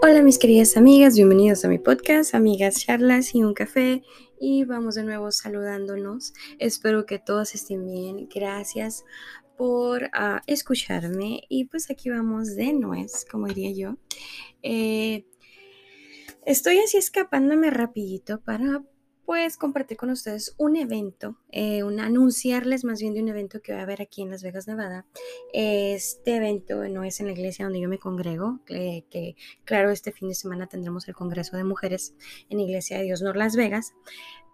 Hola mis queridas amigas, bienvenidos a mi podcast, amigas charlas y un café y vamos de nuevo saludándonos. Espero que todos estén bien. Gracias por ah, escucharme y pues aquí vamos de nuez, como diría yo. Eh, estoy así escapándome rapidito para pues compartir con ustedes un evento, eh, un anunciarles más bien de un evento que va a haber aquí en Las Vegas, Nevada. Este evento no es en la iglesia donde yo me congrego, que, claro, este fin de semana tendremos el Congreso de Mujeres en Iglesia de Dios Nor Las Vegas,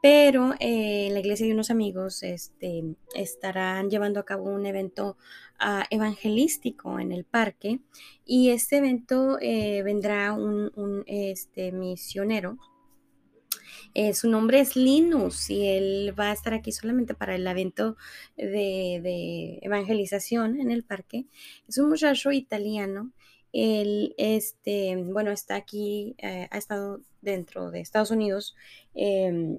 pero eh, en la iglesia de unos amigos este, estarán llevando a cabo un evento ah, evangelístico en el parque y este evento eh, vendrá un, un este, misionero eh, su nombre es Linus y él va a estar aquí solamente para el evento de, evangelización en el parque. Es un muchacho italiano. Él, este, bueno, está aquí, eh, ha estado dentro de Estados Unidos em,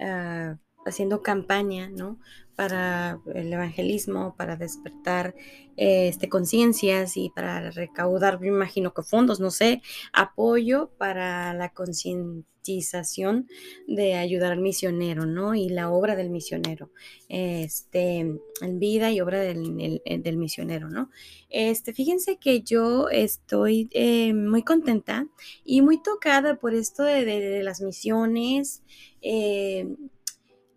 ah, haciendo campaña, ¿no? Para el evangelismo, para despertar este, conciencias y para recaudar, me imagino que fondos, no sé, apoyo para la de ayudar al misionero, ¿no? Y la obra del misionero, este, en vida y obra del, del misionero, ¿no? Este, fíjense que yo estoy eh, muy contenta y muy tocada por esto de, las misiones. Eh,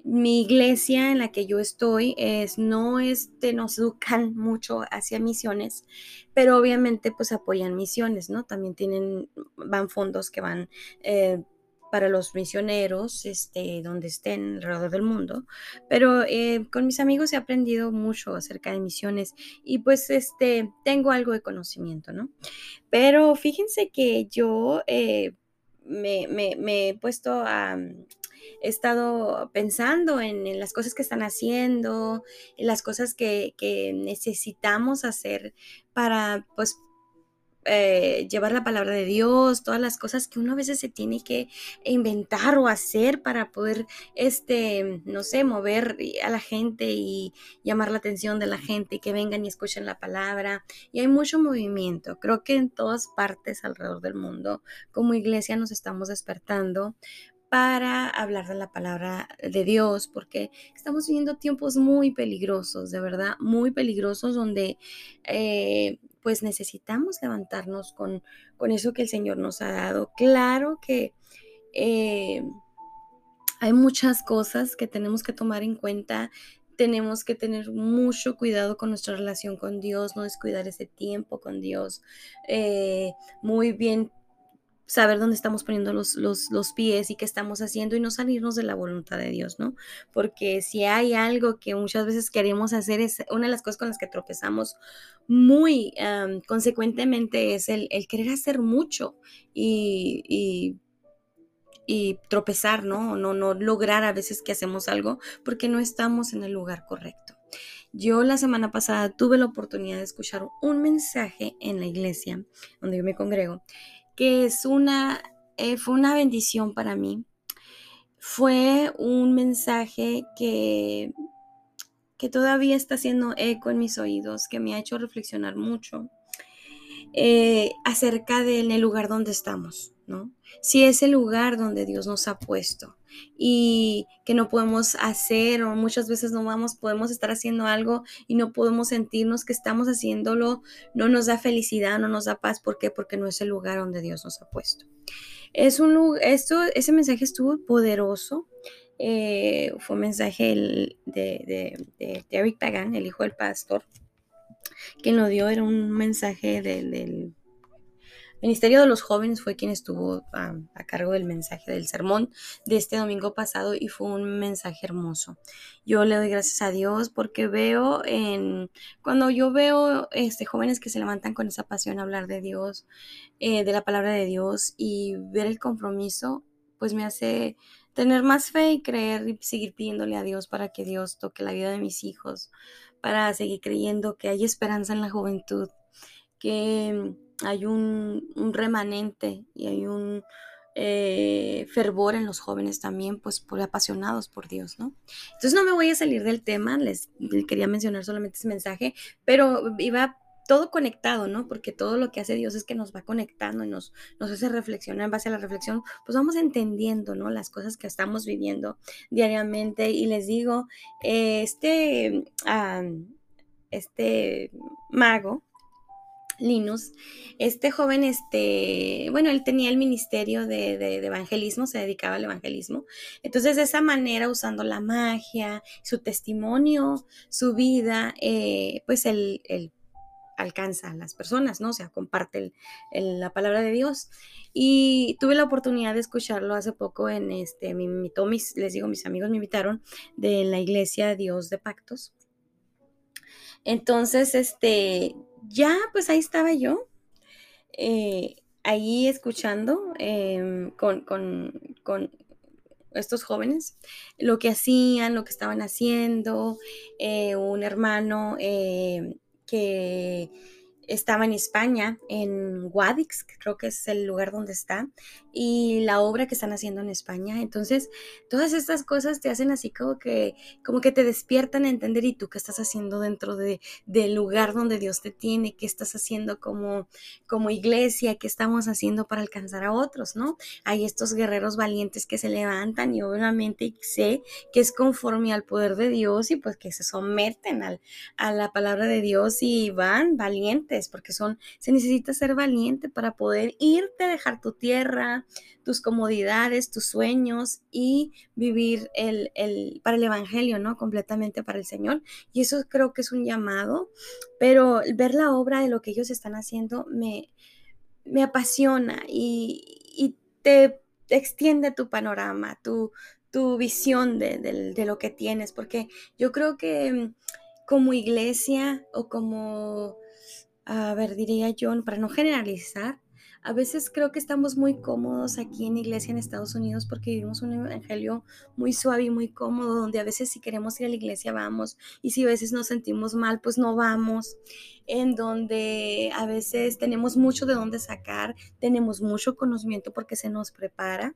mi iglesia en la que yo estoy es, no este, nos educan mucho hacia misiones, pero obviamente pues apoyan misiones, ¿no? También tienen, van fondos que van eh, para los misioneros, este, donde estén alrededor del mundo, pero eh, con mis amigos he aprendido mucho acerca de misiones y pues este, tengo algo de conocimiento, ¿no? Pero fíjense que yo... Eh, me, he puesto a, he estado pensando en, las cosas que están haciendo, en las cosas que, necesitamos hacer para, pues, eh, llevar la palabra de Dios, todas las cosas que uno a veces se tiene que inventar o hacer para poder, este, no sé, mover a la gente y llamar la atención de la gente y que vengan y escuchen la palabra. Y hay mucho movimiento. Creo que en todas partes alrededor del mundo, como iglesia, nos estamos despertando para hablar de la palabra de Dios, porque estamos viviendo tiempos muy peligrosos, de verdad, muy peligrosos, donde eh, pues necesitamos levantarnos con, con, eso que el Señor nos ha dado. Claro que eh, hay muchas cosas que tenemos que tomar en cuenta. Tenemos que tener mucho cuidado con nuestra relación con Dios, no descuidar ese tiempo con Dios, eh, muy bien saber dónde estamos poniendo los, los, pies y qué estamos haciendo y no salirnos de la voluntad de Dios, ¿no? Porque si hay algo que muchas veces queremos hacer, es una de las cosas con las que tropezamos muy consecuentemente es el, querer hacer mucho y, y, tropezar, ¿no? ¿no? No lograr a veces que hacemos algo porque no estamos en el lugar correcto. Yo la semana pasada tuve la oportunidad de escuchar un mensaje en la iglesia donde yo me congrego que es una, eh, fue una bendición para mí. Fue un mensaje que, que todavía está haciendo eco en mis oídos, que me ha hecho reflexionar mucho eh, acerca del lugar donde estamos, Si es el lugar donde Dios nos ha puesto y que no podemos hacer o muchas veces no vamos, podemos estar haciendo algo y no podemos sentirnos que estamos haciéndolo, no nos da felicidad, no nos da paz. ¿Por qué? Porque no es el lugar donde Dios nos ha puesto. Es un esto, ese mensaje estuvo poderoso. Eh, fue un mensaje de, de, de, Eric Pagan, el hijo del pastor, quien lo dio, era un mensaje del Ministerio de los Jóvenes fue quien estuvo a, cargo del mensaje del sermón de este domingo pasado y fue un mensaje hermoso. Yo le doy gracias a Dios porque veo en cuando yo veo este jóvenes que se levantan con esa pasión a hablar de Dios, eh, de la palabra de Dios y ver el compromiso, pues me hace tener más fe y creer y seguir pidiéndole a Dios para que Dios toque la vida de mis hijos, para seguir creyendo que hay esperanza en la juventud, que hay un, remanente y hay un eh, fervor en los jóvenes también, pues por apasionados por Dios, ¿no? Entonces no me voy a salir del tema, les, quería mencionar solamente ese mensaje, pero iba todo conectado, ¿no? Porque todo lo que hace Dios es que nos va conectando y nos, nos hace reflexionar en base a la reflexión, pues vamos entendiendo, ¿no? Las cosas que estamos viviendo diariamente. Y les digo, este, este mago, Linus, este joven, este, bueno, él tenía el ministerio de, evangelismo, se dedicaba al evangelismo. Entonces, de esa manera, usando la magia, su testimonio, su vida, eh, pues él, alcanza a las personas, ¿no? O sea, comparte la palabra de Dios. Y tuve la oportunidad de escucharlo hace poco en este, me invitó mis, les digo, mis amigos me invitaron de la iglesia Dios de Pactos. Entonces, este, ya, pues ahí estaba yo, eh, ahí escuchando em, con, estos jóvenes lo que hacían, lo que estaban haciendo, eh, un hermano eh, que estaba en España, en Guadix, creo que es el lugar donde está, y la obra que están haciendo en España. Entonces, todas estas cosas te hacen así como que, como que te despiertan a entender y tú qué estás haciendo dentro de, del lugar donde Dios te tiene, qué estás haciendo como, como iglesia, qué estamos haciendo para alcanzar a otros, ¿no? Hay estos guerreros valientes que se levantan y obviamente sé que es conforme al poder de Dios y pues que se someten al, a la palabra de Dios y van valientes, porque son, se necesita ser valiente para poder irte, dejar tu tierra, tus comodidades, tus sueños y vivir el, para el Evangelio, ¿no? Completamente para el Señor. Y eso creo que es un llamado, pero ver la obra de lo que ellos están haciendo me, me apasiona y, te extiende tu panorama, tu, tu visión de, de, lo que tienes, porque yo creo que mm, como iglesia o como, a ver, diría yo, para no generalizar, a veces creo que estamos muy cómodos aquí en iglesia en Estados Unidos porque vivimos un evangelio muy suave y muy cómodo, donde a veces si queremos ir a la iglesia vamos y si a veces nos sentimos mal, pues no vamos, en donde a veces tenemos mucho de dónde sacar, tenemos mucho conocimiento porque se nos prepara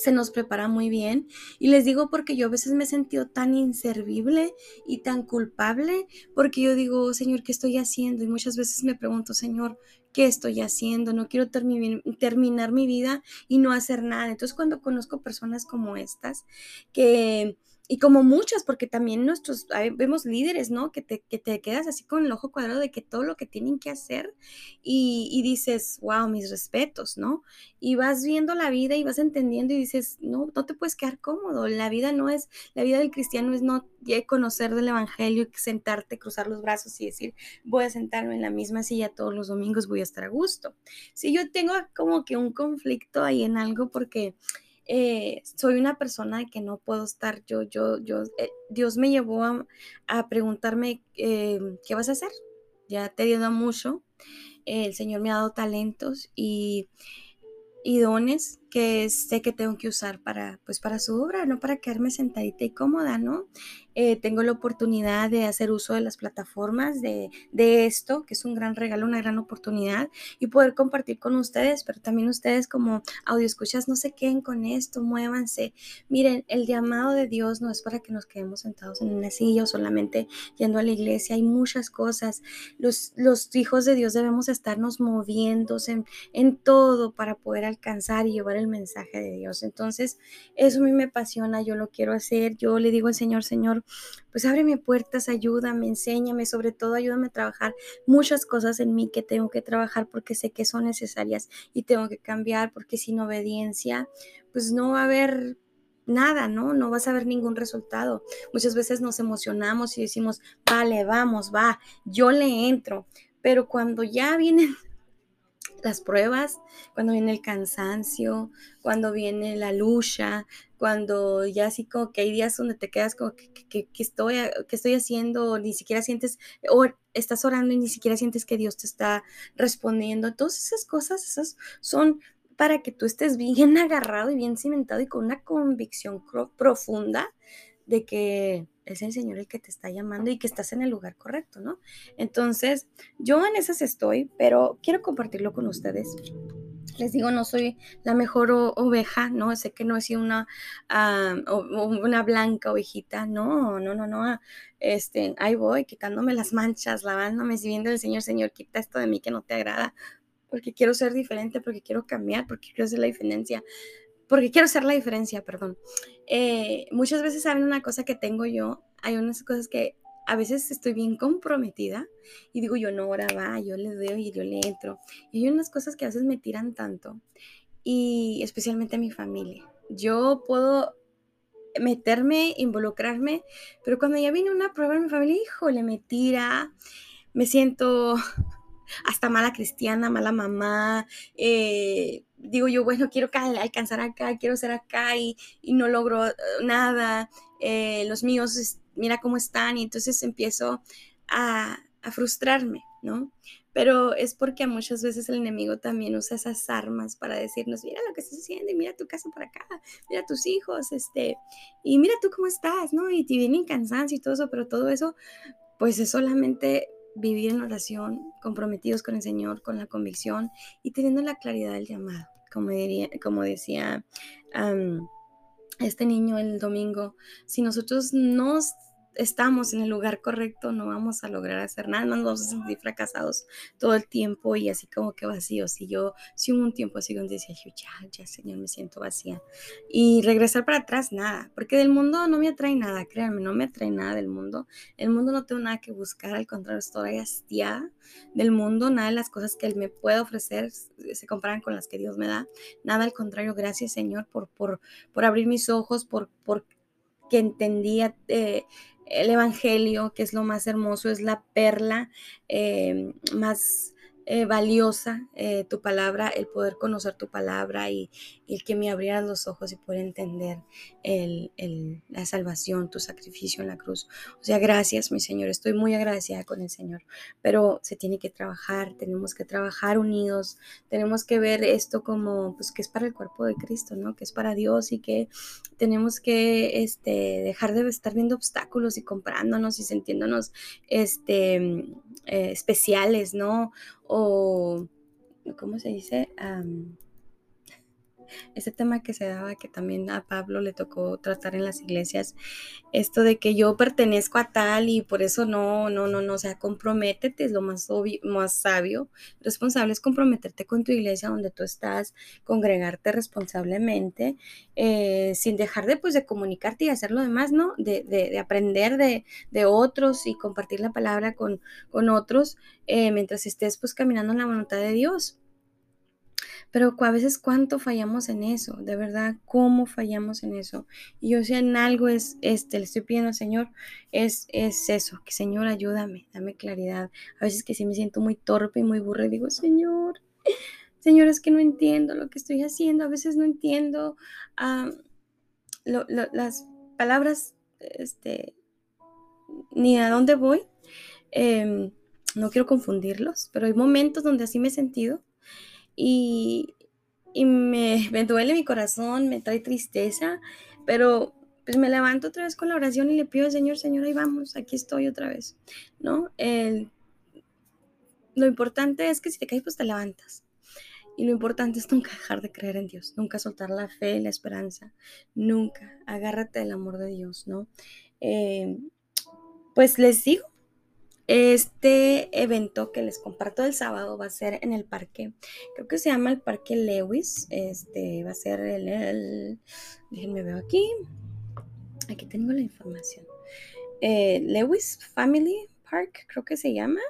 se nos prepara muy bien. Y les digo porque yo a veces me he sentido tan inservible y tan culpable, porque yo digo, Señor, ¿qué estoy haciendo? Y muchas veces me pregunto, Señor, ¿qué estoy haciendo? No quiero terminar mi vida y no hacer nada. Entonces cuando conozco personas como estas, que y como muchas, porque también nuestros, vemos líderes, ¿no? Que te, que te, quedas así con el ojo cuadrado de que todo lo que tienen que hacer y, y, dices, wow, mis respetos, ¿no? Y vas viendo la vida y vas entendiendo y dices, no, no te puedes quedar cómodo. La vida no es, la vida del cristiano es no conocer del evangelio y sentarte, cruzar los brazos y decir, voy a sentarme en la misma silla todos los domingos, voy a estar a gusto. Si yo tengo como que un conflicto ahí en algo porque eh, soy una persona que no puedo estar, yo, yo, yo, eh, Dios me llevó a, preguntarme, eh, ¿qué vas a hacer? Ya te he dado mucho, el Señor me ha dado talentos y, y dones que sé que tengo que usar para, pues, para su obra, no para quedarme sentadita y cómoda, ¿no? Eh, tengo la oportunidad de hacer uso de las plataformas de, de, esto, que es un gran regalo, una gran oportunidad, y poder compartir con ustedes, pero también ustedes como audio escuchas, no se queden con esto, muévanse. Miren, el llamado de Dios no es para que nos quedemos sentados en una silla o solamente yendo a la iglesia, hay muchas cosas. Los, los hijos de Dios debemos estarnos moviéndose en, en todo para poder alcanzar y llevar el mensaje de Dios. Entonces, eso a mí me apasiona, yo lo quiero hacer, yo le digo al Señor, Señor, pues ábreme puertas, ayúdame, enséñame, sobre todo ayúdame a trabajar muchas cosas en mí que tengo que trabajar porque sé que son necesarias y tengo que cambiar porque sin obediencia, pues no va a haber nada, ¿no? No vas a ver ningún resultado. Muchas veces nos emocionamos y decimos, vale, vamos, va, yo le entro. Pero cuando ya vienen las pruebas, cuando viene el cansancio, cuando viene la lucha, cuando ya así como que hay días donde te quedas como que, estoy, que estoy haciendo, ni siquiera sientes, o estás orando y ni siquiera sientes que Dios te está respondiendo. Todas esas cosas, esas son para que tú estés bien agarrado y bien cimentado y con una convicción profunda de que es el Señor el que te está llamando y que estás en el lugar correcto, ¿no? Entonces, yo en esas estoy, pero quiero compartirlo con ustedes. les digo, no soy la mejor oveja, ¿no? Sé que no he sido una, ah, una blanca ovejita, no, no, no, no. Este, ahí voy, quitándome las manchas, lavándome, viendo el Señor, Señor, quita esto de mí que no te agrada, porque quiero ser diferente, porque quiero cambiar, porque quiero hacer la diferencia, porque quiero hacer la diferencia, perdón. Eh, muchas veces saben una cosa que tengo yo, hay unas cosas que a veces estoy bien comprometida y digo yo, no, ahora va, yo le doy y yo le entro. Y hay unas cosas que a veces me tiran tanto y especialmente a mi familia. Yo puedo meterme, involucrarme, pero cuando ya viene una prueba en mi familia, híjole, me tira, me siento hasta mala cristiana, mala mamá, eh, digo yo, bueno, quiero alcanzar acá, quiero ser acá y, no logro eh, nada, eh, los míos mira cómo están y entonces empiezo a, frustrarme, ¿no? Pero es porque muchas veces el enemigo también usa esas armas para decirnos, mira lo que estás haciendo y mira tu casa por acá, mira tus hijos, este, y mira tú cómo estás, ¿no? Y te viene cansancio y todo eso, pero todo eso, pues es solamente vivir en oración, comprometidos con el Señor, con la convicción y teniendo la claridad del llamado, como, diría, como decía este niño el domingo, si nosotros nos estamos en el lugar correcto, no vamos a lograr hacer nada, nos vamos a sentir fracasados todo el tiempo y así como que vacíos. Y yo, si un tiempo así donde decía, ya, ya, Señor, me siento vacía. Y regresar para atrás, nada, porque del mundo no me atrae nada, créanme, no me atrae nada del mundo. El mundo no tengo nada que buscar, al contrario, estoy hastiada del mundo, nada de las cosas que Él me puede ofrecer se comparan con las que Dios me da. Nada al contrario, gracias, Señor, por, por, por abrir mis ojos, por, por que entendía eh, el Evangelio, que es lo más hermoso, es la perla eh, más eh, valiosa eh, tu palabra, el poder conocer tu palabra y, el que me abrieras los ojos y poder entender la salvación, tu sacrificio en la cruz. O sea, gracias, mi Señor. Estoy muy agradecida con el Señor, pero se tiene que trabajar, tenemos que trabajar unidos, tenemos que ver esto como, pues, que es para el cuerpo de Cristo, ¿no? Que es para Dios y que tenemos que este, dejar de estar viendo obstáculos y comprándonos y sintiéndonos este, especiales, ¿no? O, ¿cómo se dice? Ese tema que se daba, que también a Pablo le tocó tratar en las iglesias, esto de que yo pertenezco a tal y por eso no, no, no, no, o sea, comprométete, es lo más obvio, más sabio, responsable es comprometerte con tu iglesia donde tú estás, congregarte responsablemente, eh, sin dejar de, pues, de comunicarte y hacer lo demás, ¿no? De, de, de aprender de, de, otros y compartir la palabra con, con otros, eh, mientras estés, pues, caminando en la voluntad de Dios. Pero a veces cuánto fallamos en eso, de verdad, cómo fallamos en eso. Y yo si en algo es, este, le estoy pidiendo al Señor, es, es eso, que Señor ayúdame, dame claridad. A veces que sí me siento muy torpe y muy burra y digo, Señor, Señor, es que no entiendo lo que estoy haciendo, a veces no entiendo las palabras, este, ni a dónde voy. Em, no quiero confundirlos, pero hay momentos donde así me he sentido y, me, duele mi corazón, me trae tristeza, pero pues me levanto otra vez con la oración y le pido al Señor, Señor, ahí vamos, aquí estoy otra vez, ¿no? El, lo importante es que si te caes, pues te levantas. Y lo importante es nunca dejar de creer en Dios, nunca soltar la fe, la esperanza, nunca. Agárrate del amor de Dios, ¿no? Eh, pues les digo, este evento que les comparto el sábado va a ser en el parque, creo que se llama el Parque Lewis. Este va a ser el, déjenme ver aquí. Aquí tengo la información. Eh, Lewis Family Park, creo que se llama.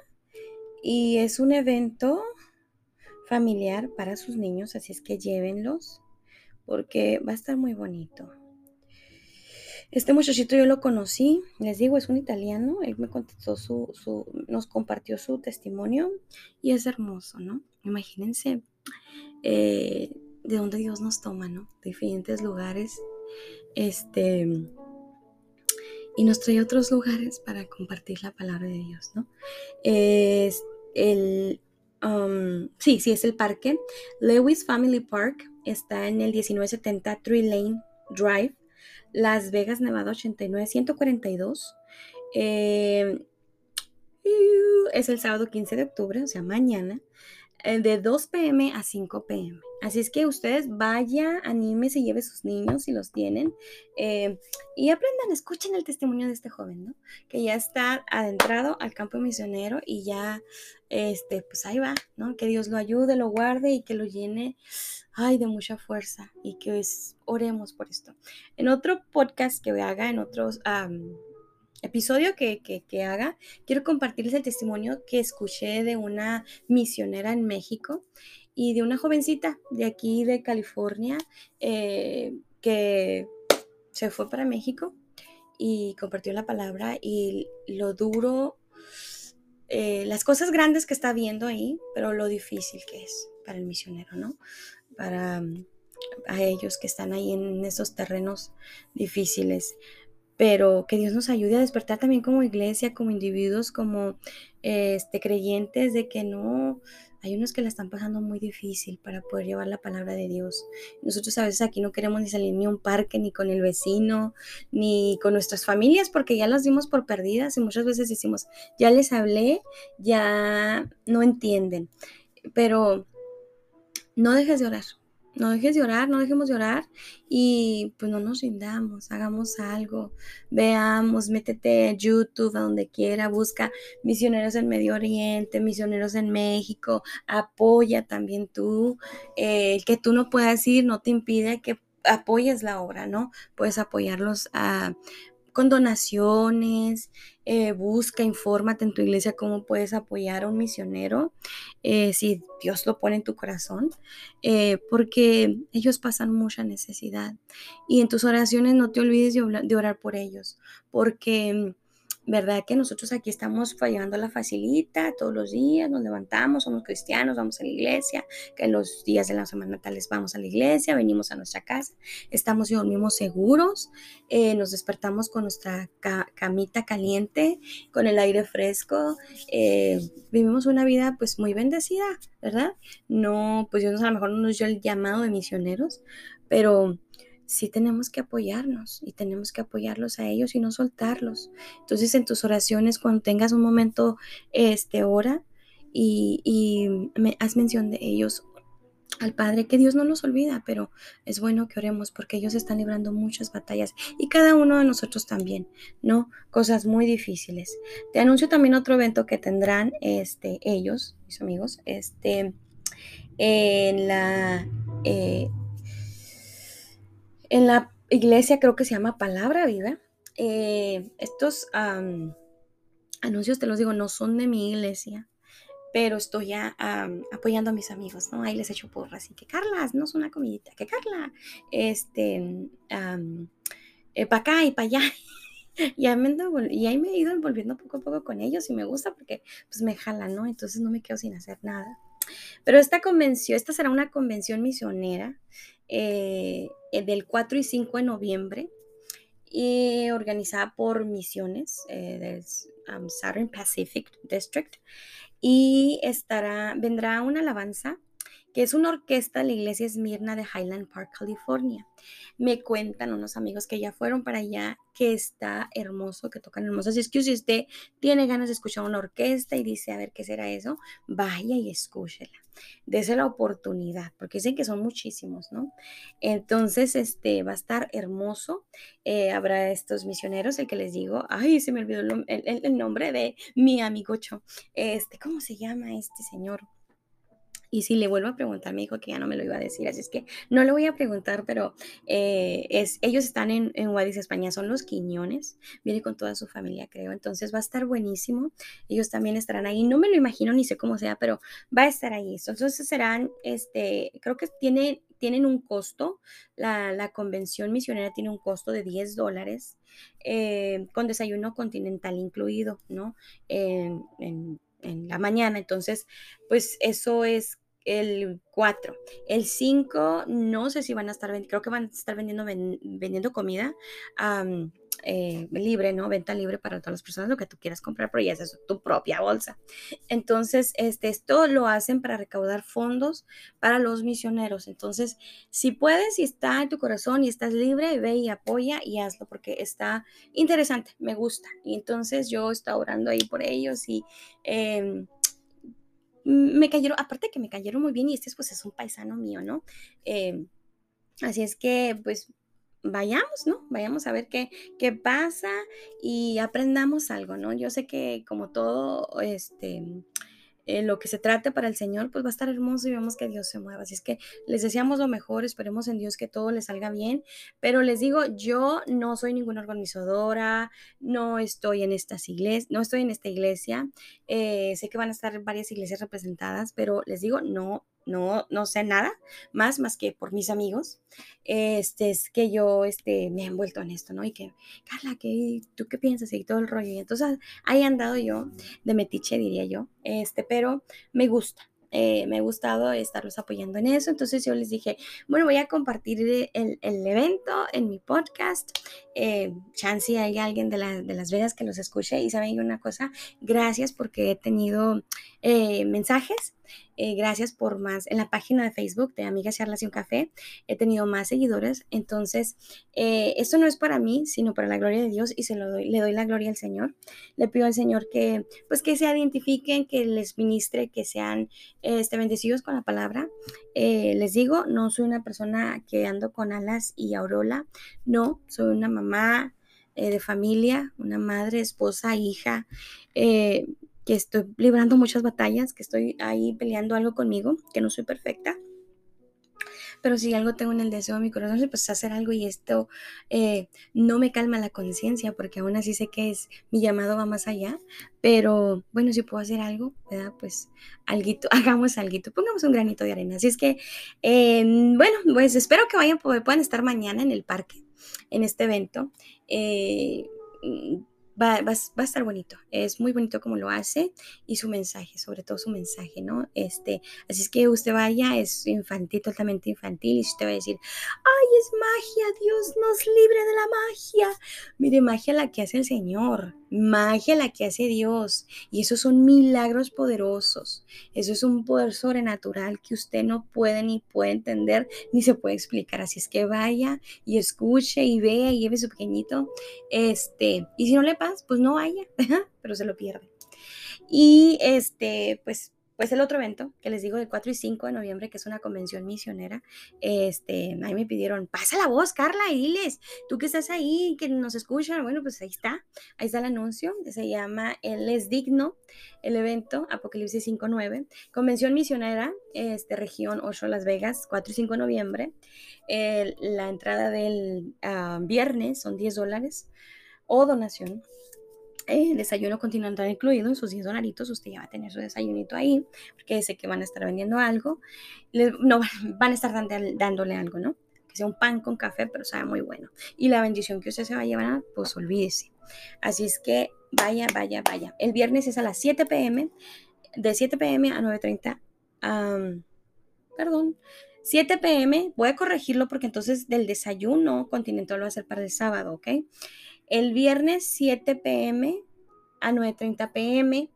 Y es un evento familiar para sus niños, así es que llévenlos porque va a estar muy bonito. Este muchachito yo lo conocí, les digo, es un italiano, él me contestó su, su, nos compartió su testimonio y es hermoso, ¿no? Imagínense eh, de dónde Dios nos toma, ¿no? De diferentes lugares, este, y nos trae otros lugares para compartir la palabra de Dios, ¿no? Es el, um, sí, sí, es el parque, Lewis Family Park, está en el 1970 Tree Lane Drive, las Vegas, Nevada 89, 142. Eh, es el sábado 15 de octubre, o sea, mañana. Eh, de 2 pm a 5 pm. Así es que ustedes vaya, anímese lleve sus niños si los tienen eh, y aprendan, escuchen el testimonio de este joven, ¿no? Que ya está adentrado al campo misionero y ya, este, pues ahí va, ¿no? Que Dios lo ayude, lo guarde y que lo llene, ay, de mucha fuerza y que oremos por esto. En otro podcast que haga, en otros episodio que, que, haga, quiero compartirles el testimonio que escuché de una misionera en México y de una jovencita de aquí de California eh, que se fue para México y compartió la palabra y lo duro, eh, las cosas grandes que está viendo ahí, pero lo difícil que es para el misionero, ¿no? Para mm, a ellos que están ahí en esos terrenos difíciles pero que Dios nos ayude a despertar también como iglesia, como individuos, como este, creyentes de que no, hay unos que la están pasando muy difícil para poder llevar la palabra de Dios. Nosotros a veces aquí no queremos ni salir ni a un parque, ni con el vecino, ni con nuestras familias, porque ya las dimos por perdidas y muchas veces decimos, ya les hablé, ya no entienden. Pero no dejes de orar, no dejes de orar, no dejemos de y pues no nos rindamos, hagamos algo, veamos, métete a YouTube, a donde quiera, busca misioneros en Medio Oriente, misioneros en México, apoya también tú, eh, el que tú no puedas ir no te impide que apoyes la obra, ¿no? Puedes apoyarlos a con donaciones, eh, busca, infórmate en tu iglesia cómo puedes apoyar a un misionero, eh, si Dios lo pone en tu corazón, eh, porque ellos pasan mucha necesidad. Y en tus oraciones no te olvides de orar por ellos, porque ¿verdad? Que nosotros aquí estamos fallando la facilita todos los días, nos levantamos, somos cristianos, vamos a la iglesia, que en los días de la semana natales vamos a la iglesia, venimos a nuestra casa, estamos y dormimos seguros, eh, nos despertamos con nuestra camita caliente, con el aire fresco, eh, vivimos una vida pues muy bendecida, ¿verdad? No, pues Dios a lo mejor no nos dio el llamado de misioneros, pero sí tenemos que apoyarnos y tenemos que apoyarlos a ellos y no soltarlos. Entonces en tus oraciones, cuando tengas un momento, este, ora y, me, haz mención de ellos al Padre, que Dios no los olvida, pero es bueno que oremos porque ellos están librando muchas batallas y cada uno de nosotros también, ¿no? Cosas muy difíciles. Te anuncio también otro evento que tendrán este, ellos, mis amigos, este, en la... Eh, en la iglesia creo que se llama Palabra Viva. Eh, estos anuncios, te los digo, no son de mi iglesia, pero estoy ya apoyando a mis amigos, ¿no? Ahí les echo porras y que Carla, no es una comidita, que Carla, este, eh, para acá y para allá. y, ahí me he ido envolviendo poco a poco con ellos y me gusta porque pues me jalan, ¿no? Entonces no me quedo sin hacer nada. Pero esta convención, esta será una convención misionera eh, eh, del 4 y 5 de noviembre, y organizada por Misiones eh, del um, Southern Pacific District. Y estará, vendrá una alabanza que es una orquesta de la iglesia Esmirna de Highland Park, California. Me cuentan unos amigos que ya fueron para allá, que está hermoso, que tocan hermoso. Así es que si usted tiene ganas de escuchar una orquesta y dice, a ver qué será eso, vaya y escúchela. Dese la oportunidad, porque dicen que son muchísimos, ¿no? Entonces, este va a estar hermoso. Eh, habrá estos misioneros, el que les digo, ay, se me olvidó el, el nombre de mi amigocho. Este, ¿cómo se llama este señor? Y si le vuelvo a preguntar, me dijo que ya no me lo iba a decir, así es que no le voy a preguntar, pero eh, es, ellos están en, en Guadix, España, son los Quiñones, viene con toda su familia, creo, entonces va a estar buenísimo, ellos también estarán ahí, no me lo imagino ni sé cómo sea, pero va a estar ahí, entonces serán, este, creo que tiene, tienen un costo, la, la, convención misionera tiene un costo de 10 dólares, eh, con desayuno continental incluido, ¿no? en, en la mañana. Entonces, pues eso es el 4. El 5, no sé si van a estar creo que van a estar vendiendo, vendiendo comida eh, libre, ¿no? Venta libre para todas las personas, lo que tú quieras comprar, pero ya es tu propia bolsa. Entonces, este, esto lo hacen para recaudar fondos para los misioneros. Entonces, si puedes, si está en tu corazón y estás libre, ve y apoya y hazlo porque está interesante, me gusta. Y entonces yo estaba orando ahí por ellos y... Em, me cayeron, aparte que me cayeron muy bien y este pues es un paisano mío, ¿no? Eh, así es que pues vayamos, ¿no? Vayamos a ver qué, qué pasa y aprendamos algo, ¿no? Yo sé que como todo, este, lo que se trate para el Señor, pues va a estar hermoso y vemos que Dios se mueva. Así es que les deseamos lo mejor, esperemos en Dios que todo les salga bien. Pero les digo, yo no soy ninguna organizadora, no estoy en estas iglesias, no estoy en esta iglesia. Eh, sé que van a estar varias iglesias representadas, pero les digo, no, no, no sé nada más, más que por mis amigos, este, es que yo este, me he envuelto en esto, ¿no? Y que, Carla, ¿qué, ¿tú qué piensas? Y todo el rollo. Y entonces ahí he andado yo de metiche, diría yo, este, pero me gusta, eh, me ha gustado estarlos apoyando en eso. Entonces yo les dije, bueno, voy a compartir el, evento en mi podcast. Eh, chance hay alguien de, de, Las Vegas que los escuche y saben una cosa, gracias porque he tenido eh, mensajes eh, gracias por más. En la página de Facebook de Amigas Charlas y un Café he tenido más seguidores. Entonces, eh, esto no es para mí, sino para la gloria de Dios y se lo doy, le doy la gloria al Señor. Le pido al Señor que, pues, que se identifiquen, que les ministre, que sean este, bendecidos con la palabra. Eh, les digo, no soy una persona que ando con alas y aurola. No, soy una mamá de familia, una madre, esposa, hija que estoy librando muchas batallas, que estoy ahí peleando algo conmigo, que no soy perfecta. Pero si algo tengo en el deseo de mi corazón, pues hacer algo y esto eh, no me calma la conciencia, porque aún así sé que es mi llamado va más allá. Pero bueno, si puedo hacer algo. Pues alguito, hagamos algo, pongamos un granito de arena. Así es que, em, bueno, pues espero que vayan, puedan estar mañana en el parque, en este evento. Eh, va, a estar bonito. Es muy bonito como lo hace y su mensaje, sobre todo su mensaje, ¿no? Este, así es que usted vaya, es infantil, totalmente infantil, y usted va a decir, ay, es magia, Dios nos libre de la magia. Mire, magia la que hace el Señor, magia la que hace Dios, y esos son milagros poderosos. Eso es un poder sobrenatural que usted no puede ni puede entender ni se puede explicar. Así es que vaya y escuche y vea y lleve su pequeñito. Este, y si no le pasa, pues no vaya, pero se lo pierde. Y este, pues pues el otro evento que les digo del 4 y 5 de noviembre, que es una convención misionera, este, ahí me pidieron, pasa la voz, Carla, y diles, tú que estás ahí, que nos escuchan, bueno, pues ahí está, ahí está el anuncio, se llama Él es digno, el evento, Apocalipsis 5.9, convención misionera, este, región 8 Las Vegas, 4 y 5 de noviembre, la entrada del ah, viernes son 10 dólares o donación el desayuno continental incluido sus 10 dolaritos, usted ya va a tener su desayunito ahí, porque sé que van a estar vendiendo algo, no, van a estar dándole algo, ¿no? Que sea un pan con café, pero sabe muy bueno. Y la bendición que usted se va a llevar, pues olvídese. Así es que vaya, vaya, vaya. El viernes es a las 7 pm, de 7 pm a 9.30, perdón, 7 pm, voy a corregirlo porque entonces del desayuno continental lo va a ser para el sábado, ¿ok? El viernes 7 pm a 9.30 pm.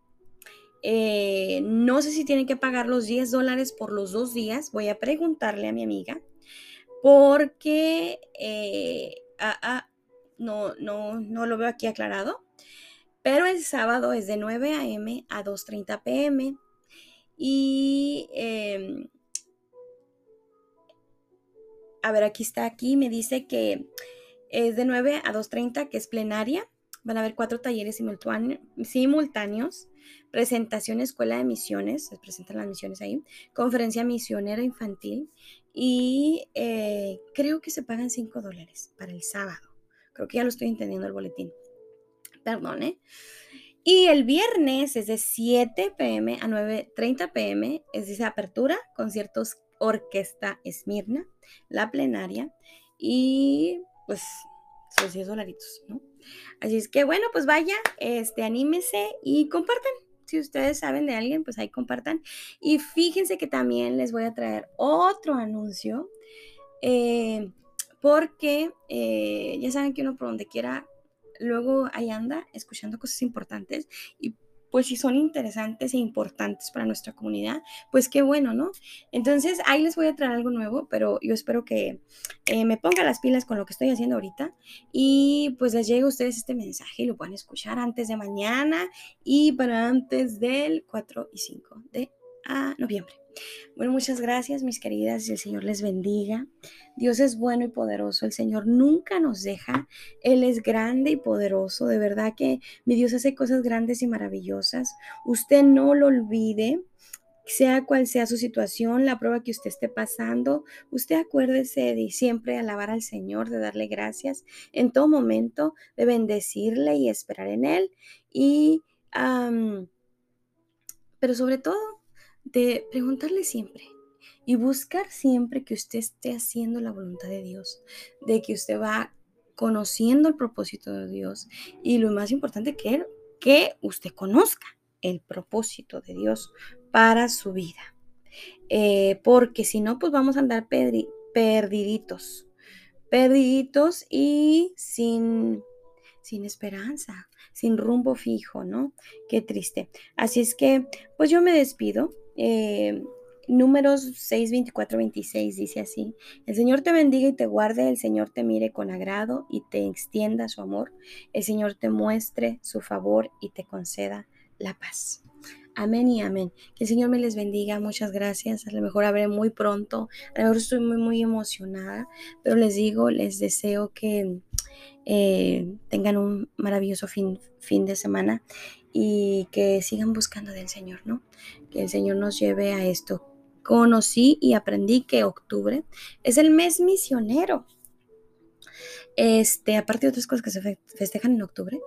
Eh, no sé si tienen que pagar los 10 dólares por los dos días. Voy a preguntarle a mi amiga porque eh, ah, ah, no, no, no lo veo aquí aclarado. Pero el sábado es de 9 a.m. a 2.30 pm. Y em, a ver, aquí está, aquí me dice que es de 9 a 2.30, que es plenaria. Van a haber cuatro talleres simultáneos. Presentación Escuela de Misiones, se presentan las misiones ahí. Conferencia misionera infantil. Y eh, creo que se pagan 5 dólares para el sábado. Creo que ya lo estoy entendiendo el boletín. Perdón, ¿eh? Y el viernes es de 7 pm a 9.30 pm, es esa apertura, conciertos Orquesta Esmirna, la plenaria. Y pues sus 10 dolaritos, ¿no? Así es que bueno, pues vaya, este, anímese y compartan. Si ustedes saben de alguien, pues ahí compartan. Y fíjense que también les voy a traer otro anuncio. Eh, porque eh, ya saben que uno por donde quiera, luego ahí anda escuchando cosas importantes. Y pues si son interesantes e importantes para nuestra comunidad, pues qué bueno, ¿no? Entonces ahí les voy a traer algo nuevo, pero yo espero que eh, me ponga las pilas con lo que estoy haciendo ahorita y pues les llegue a ustedes este mensaje y lo puedan escuchar antes de mañana y para antes del 4 y 5 de a noviembre. Bueno, muchas gracias, mis queridas, y el Señor les bendiga. Dios es bueno y poderoso, el Señor nunca nos deja, Él es grande y poderoso, de verdad que mi Dios hace cosas grandes y maravillosas. Usted no lo olvide, sea cual sea su situación, la prueba que usted esté pasando, usted acuérdese de siempre alabar al Señor, de darle gracias en todo momento, de bendecirle y esperar en Él. Y, pero sobre todo, de preguntarle siempre y buscar siempre que usted esté haciendo la voluntad de Dios, de que usted va conociendo el propósito de Dios y lo más importante que, que usted conozca el propósito de Dios para su vida. Eh, porque si no, pues vamos a andar perdiditos, perdiditos y sin, sin esperanza, sin rumbo fijo, ¿no? Qué triste. Así es que, pues yo me despido. Eh, números 6, 24, 26 dice así, el Señor te bendiga y te guarde, el Señor te mire con agrado y te extienda su amor, el Señor te muestre su favor y te conceda la paz. Amén y amén. Que el Señor me les bendiga. Muchas gracias. A lo mejor habré muy pronto. A lo mejor estoy muy, muy emocionada. Pero les digo, les deseo que eh, tengan un maravilloso fin, fin de semana y que sigan buscando del Señor, ¿no? Que el Señor nos lleve a esto. Conocí y aprendí que octubre es el mes misionero. Este, aparte de otras cosas que se festejan en octubre,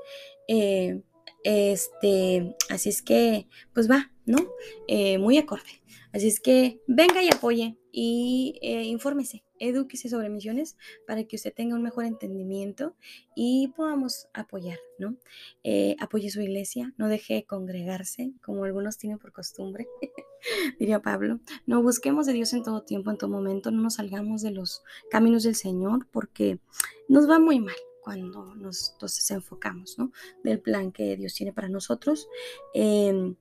eh, este, así es que, pues va, ¿no? Eh, muy acorde. Así es que venga y apoye y eh, infórmese, edúquese sobre misiones para que usted tenga un mejor entendimiento y podamos apoyar, ¿no? Eh, apoye su iglesia, no deje congregarse como algunos tienen por costumbre, diría Pablo. No busquemos de Dios en todo tiempo, en todo momento, no nos salgamos de los caminos del Señor porque nos va muy mal cuando nos enfocamos, ¿no? Del plan que Dios tiene para nosotros. Em,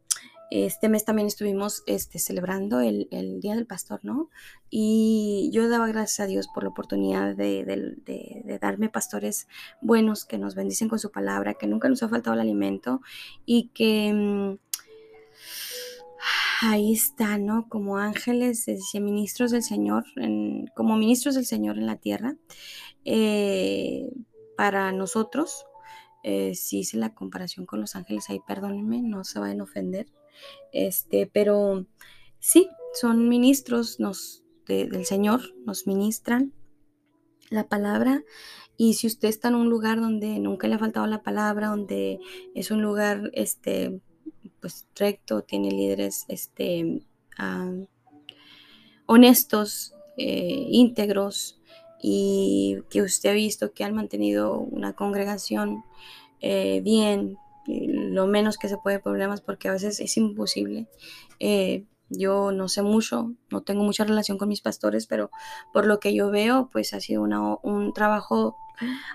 este mes también estuvimos este, celebrando el, Día del Pastor, ¿no? Y yo daba gracias a Dios por la oportunidad de, darme pastores buenos que nos bendicen con su palabra, que nunca nos ha faltado el alimento y que mm, ahí está, ¿no? Como ángeles, ministros del Señor, como ministros del Señor en la tierra. Eh, para nosotros, eh, si hice la comparación con los ángeles, ahí perdónenme, no se vayan a ofender, este, pero sí, son ministros nos, del Señor, nos ministran la palabra. Y si usted está en un lugar donde nunca le ha faltado la palabra, donde es un lugar este pues recto, tiene líderes este honestos, eh, íntegros, y que usted ha visto que han mantenido una congregación eh, bien, lo menos que se puede problemas porque a veces es imposible. Eh, yo no sé mucho, no tengo mucha relación con mis pastores, pero por lo que yo veo, pues ha sido un trabajo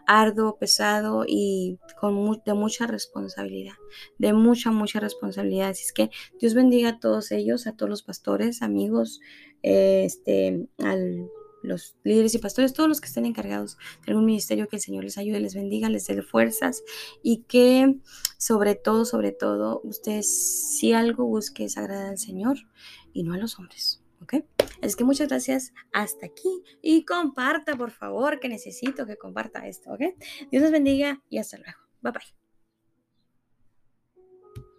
arduo, pesado y con de mucha responsabilidad, de mucha, mucha responsabilidad. Así es que Dios bendiga a todos ellos, a todos los pastores, amigos, este, al los líderes y pastores, todos los que estén encargados de algún ministerio, que el Señor les ayude, les bendiga, les dé fuerzas y que sobre todo, sobre todo, usted si algo busque es agradar al Señor y no a los hombres. ¿Ok? Es que muchas gracias hasta aquí y comparta, por favor, que necesito que comparta esto. ¿Ok? Dios les bendiga y hasta luego. Bye bye.